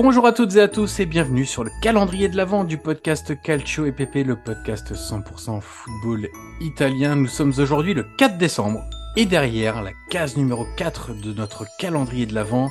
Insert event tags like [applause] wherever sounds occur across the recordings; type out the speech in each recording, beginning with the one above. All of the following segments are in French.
Bonjour à toutes et à tous et bienvenue sur le calendrier de l'avant du podcast Calcio et Pepe, le podcast 100% football italien. Nous sommes aujourd'hui le 4 décembre et derrière la case numéro 4 de notre calendrier de l'avant,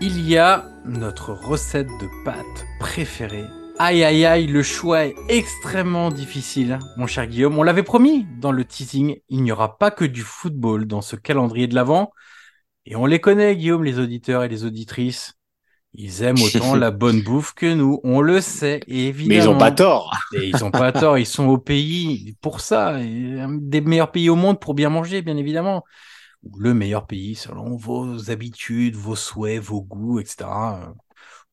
il y a notre recette de pâtes préférée. Aïe aïe aïe, le choix est extrêmement difficile, mon cher Guillaume. On l'avait promis dans le teasing, il n'y aura pas que du football dans ce calendrier de l'avant. Et on les connaît, Guillaume, les auditeurs et les auditrices. Ils aiment autant la bonne [laughs] bouffe que nous, on le sait, évidemment. Mais ils ont pas tort. Et ils ont pas tort, ils sont au pays pour ça, et un des meilleurs pays au monde pour bien manger, bien évidemment. Le meilleur pays selon vos habitudes, vos souhaits, vos goûts, etc.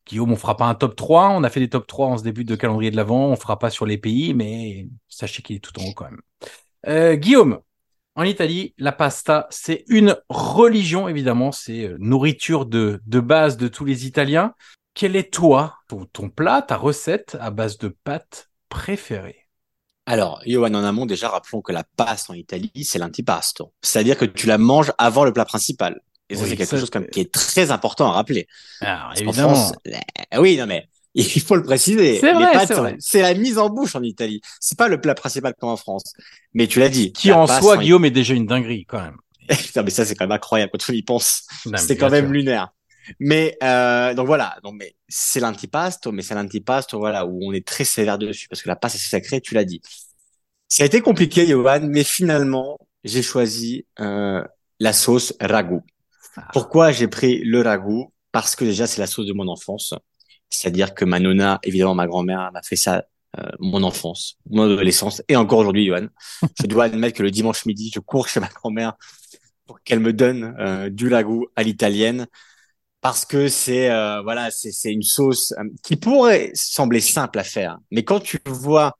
Guillaume, on fera pas un top 3, on a fait des top 3 en ce début de calendrier de l'avant, on fera pas sur les pays, mais sachez qu'il est tout en haut quand même. Euh, Guillaume, en Italie, la pasta, c'est une religion, évidemment, c'est euh, nourriture de, de base de tous les Italiens. Quel est toi, ton, ton plat, ta recette à base de pâtes préférée Alors, Johan, en amont, déjà, rappelons que la paste en Italie, c'est l'antipasto. C'est-à-dire que tu la manges avant le plat principal. Et ça, Oui, c'est quelque ça, chose comme, qui est très important à rappeler. Alors, évidemment, France, oui, non, mais il faut le préciser. C'est vrai, c'est vrai. c'est la mise en bouche en Italie. C'est pas le plat principal comme en France. Mais tu l'as dit. qui la en soi, en- Guillaume, est déjà une dinguerie quand même. [laughs] non, mais ça, c'est quand même incroyable quand on y pense. C'est quand même sûr. lunaire. Mais euh, donc voilà, donc mais c'est l'antipasto, mais c'est l'antipasto voilà où on est très sévère dessus parce que la pâte c'est sacré, tu l'as dit. Ça a été compliqué, Johan, mais finalement j'ai choisi euh, la sauce ragout. Ah. Pourquoi j'ai pris le ragout Parce que déjà c'est la sauce de mon enfance, c'est-à-dire que ma nonna, évidemment ma grand-mère m'a fait ça euh, mon enfance, mon adolescence et encore aujourd'hui, Johan. je dois admettre que le dimanche midi, je cours chez ma grand-mère pour qu'elle me donne euh, du ragout à l'italienne parce que c'est euh, voilà c'est c'est une sauce qui pourrait sembler simple à faire mais quand tu vois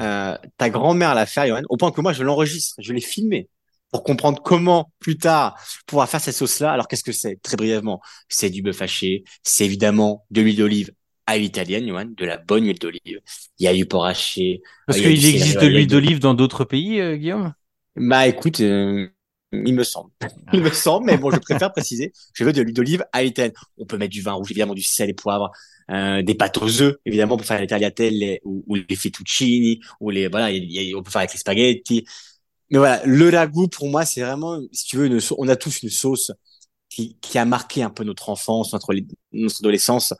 euh, ta grand-mère la faire Johan, au point que moi je l'enregistre je l'ai filmé pour comprendre comment plus tard pouvoir faire cette sauce là alors qu'est-ce que c'est? Très brièvement c'est du bœuf haché. C'est évidemment de l'huile d'olive à l'italienne Johan, de la bonne huile d'olive. Il y a du porc haché. Parce qu'il existe de l'huile d'olive dans d'autres pays, euh, Guillaume? Bah écoute, euh, il me semble. Il me semble, mais bon, je préfère préciser, je veux de l'huile d'olive à l'italienne. On peut mettre du vin rouge, évidemment, du sel et poivre, euh, des pâtes aux œufs, évidemment, pour faire les tagliatelles les- ou, ou les fettuccini, ou les, voilà, y on peut faire avec les spaghettis. Mais voilà, le ragoût, pour moi, c'est vraiment, si tu veux, une on a tous une sauce qui, qui a marqué un peu notre enfance, notre, notre adolescence.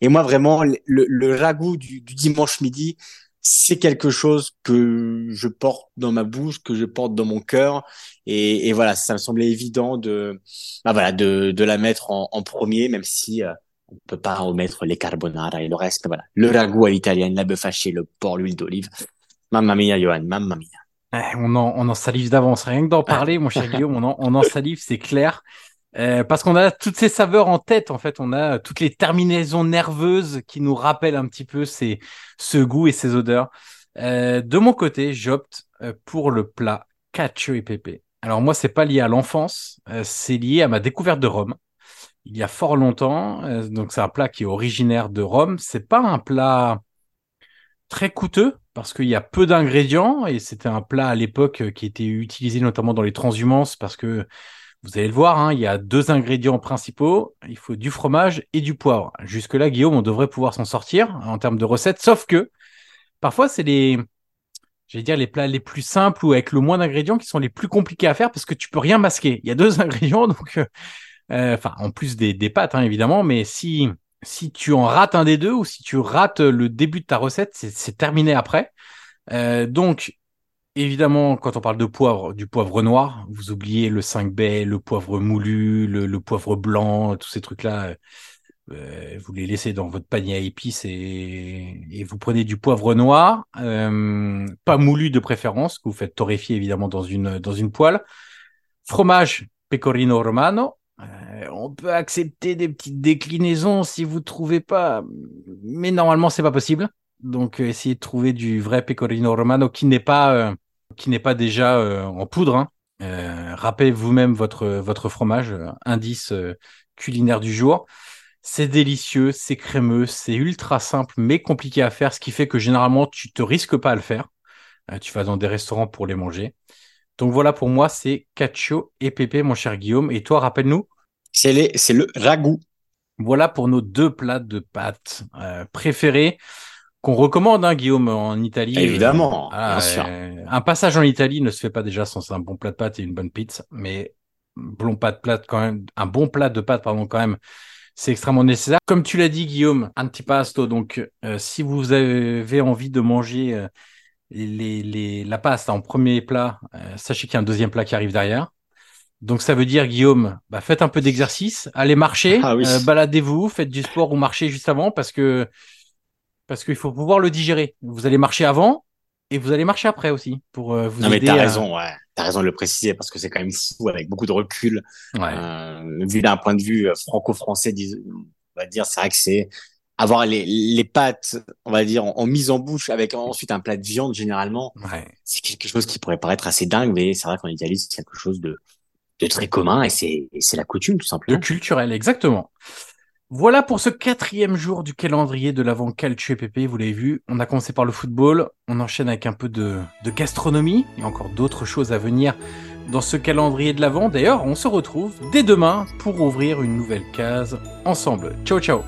Et moi, vraiment, le, le du, du dimanche midi, c'est quelque chose que je porte dans ma bouche, que je porte dans mon cœur. Et, et voilà, ça me semblait évident de, bah voilà, de, de la mettre en, en premier, même si euh, on peut pas remettre les carbonara et le reste. Voilà, le ragoût à l'italienne, la bœuf hachée, le porc, l'huile d'olive. Mamma mia, Johan, mamma mia. Eh, on, en, on en salive d'avance. Rien que d'en parler, mon cher Guillaume, on en, on en salive, c'est clair. Euh, parce qu'on a toutes ces saveurs en tête, en fait, on a toutes les terminaisons nerveuses qui nous rappellent un petit peu ces, ce goût et ces odeurs. Euh, de mon côté, j'opte euh, pour le plat cacio et pepe. Alors moi, c'est pas lié à l'enfance, euh, c'est lié à ma découverte de Rome. il y a fort longtemps. Euh, donc c'est un plat qui est originaire de Rome. C'est pas un plat très coûteux parce qu'il y a peu d'ingrédients et c'était un plat à l'époque qui était utilisé notamment dans les transhumances parce que vous allez le voir, hein, il y a deux ingrédients principaux. Il faut du fromage et du poivre. Jusque-là, Guillaume, on devrait pouvoir s'en sortir en termes de recettes, sauf que parfois c'est les, j'allais dire les plats les plus simples ou avec le moins d'ingrédients qui sont les plus compliqués à faire parce que tu peux rien masquer. Il y a deux [laughs] ingrédients, donc euh, euh, enfin en plus des, des pâtes hein, évidemment, mais si si tu en rates un des deux ou si tu rates le début de ta recette, c'est terminé après. Euh, donc évidemment, quand on parle de poivre, du poivre noir, vous oubliez le 5 bay, le poivre moulu, le, le poivre blanc, tous ces trucs-là. Euh, vous les laissez dans votre panier à épices et, et vous prenez du poivre noir, euh, pas moulu de préférence, que vous faites torréfier évidemment dans une, dans une poêle. Fromage pecorino romano. Euh, on peut accepter des petites déclinaisons si vous trouvez pas, mais normalement c'est pas possible. Donc essayez de trouver du vrai pecorino romano qui n'est pas qui n'est pas déjà en poudre. Hein. râpez vous-même votre votre fromage, indice culinaire du jour. C'est délicieux, c'est crémeux, c'est ultra simple mais compliqué à faire, ce qui fait que généralement tu te risques pas à le faire. Euh, tu vas dans des restaurants pour les manger. Donc voilà pour moi c'est cacio et pépé mon cher Guillaume. Et toi rappelle-nous C'est le ragoût. Voilà pour nos deux plats de pâtes euh, préférés qu'on recommande, hein, Guillaume, en Italie. Évidemment, bien sûr. Euh, un passage en Italie ne se fait pas déjà sans un bon plat de pâtes et une bonne pizza, mais bon plat de pâtes quand même, un bon plat de pâtes pardon quand même c'est extrêmement nécessaire. Comme tu l'as dit, Guillaume, antipasto. Donc, euh, si vous avez envie de manger euh, les, les, la pasta en premier plat, euh, sachez qu'il y a un deuxième plat qui arrive derrière. Donc, ça veut dire, Guillaume, bah, faites un peu d'exercice, allez marcher, ah baladez-vous, faites du sport ou marchez juste avant parce que parce qu'il faut pouvoir le digérer. Vous allez marcher avant, et vous allez marcher après aussi pour euh, vous non, mais t'as à... raison, ouais. T'as raison de le préciser parce que c'est quand même fou avec beaucoup de recul. Ouais. Euh, vu d'un point de vue euh, franco-français, on va dire, c'est vrai que c'est avoir les, les pâtes, on va dire, en, mise en bouche avec ensuite un plat de viande généralement. Ouais. C'est quelque chose qui pourrait paraître assez dingue, mais c'est vrai qu'en Italie, c'est quelque chose de, de très commun et c'est, c'est la coutume tout simplement. De culturel, exactement. Voilà pour ce quatrième jour du calendrier de l'avant Calcio PP. Vous l'avez vu, on a commencé par le football, on enchaîne avec un peu de, de gastronomie et encore d'autres choses à venir dans ce calendrier de l'avant. D'ailleurs, on se retrouve dès demain pour ouvrir une nouvelle case ensemble. Ciao ciao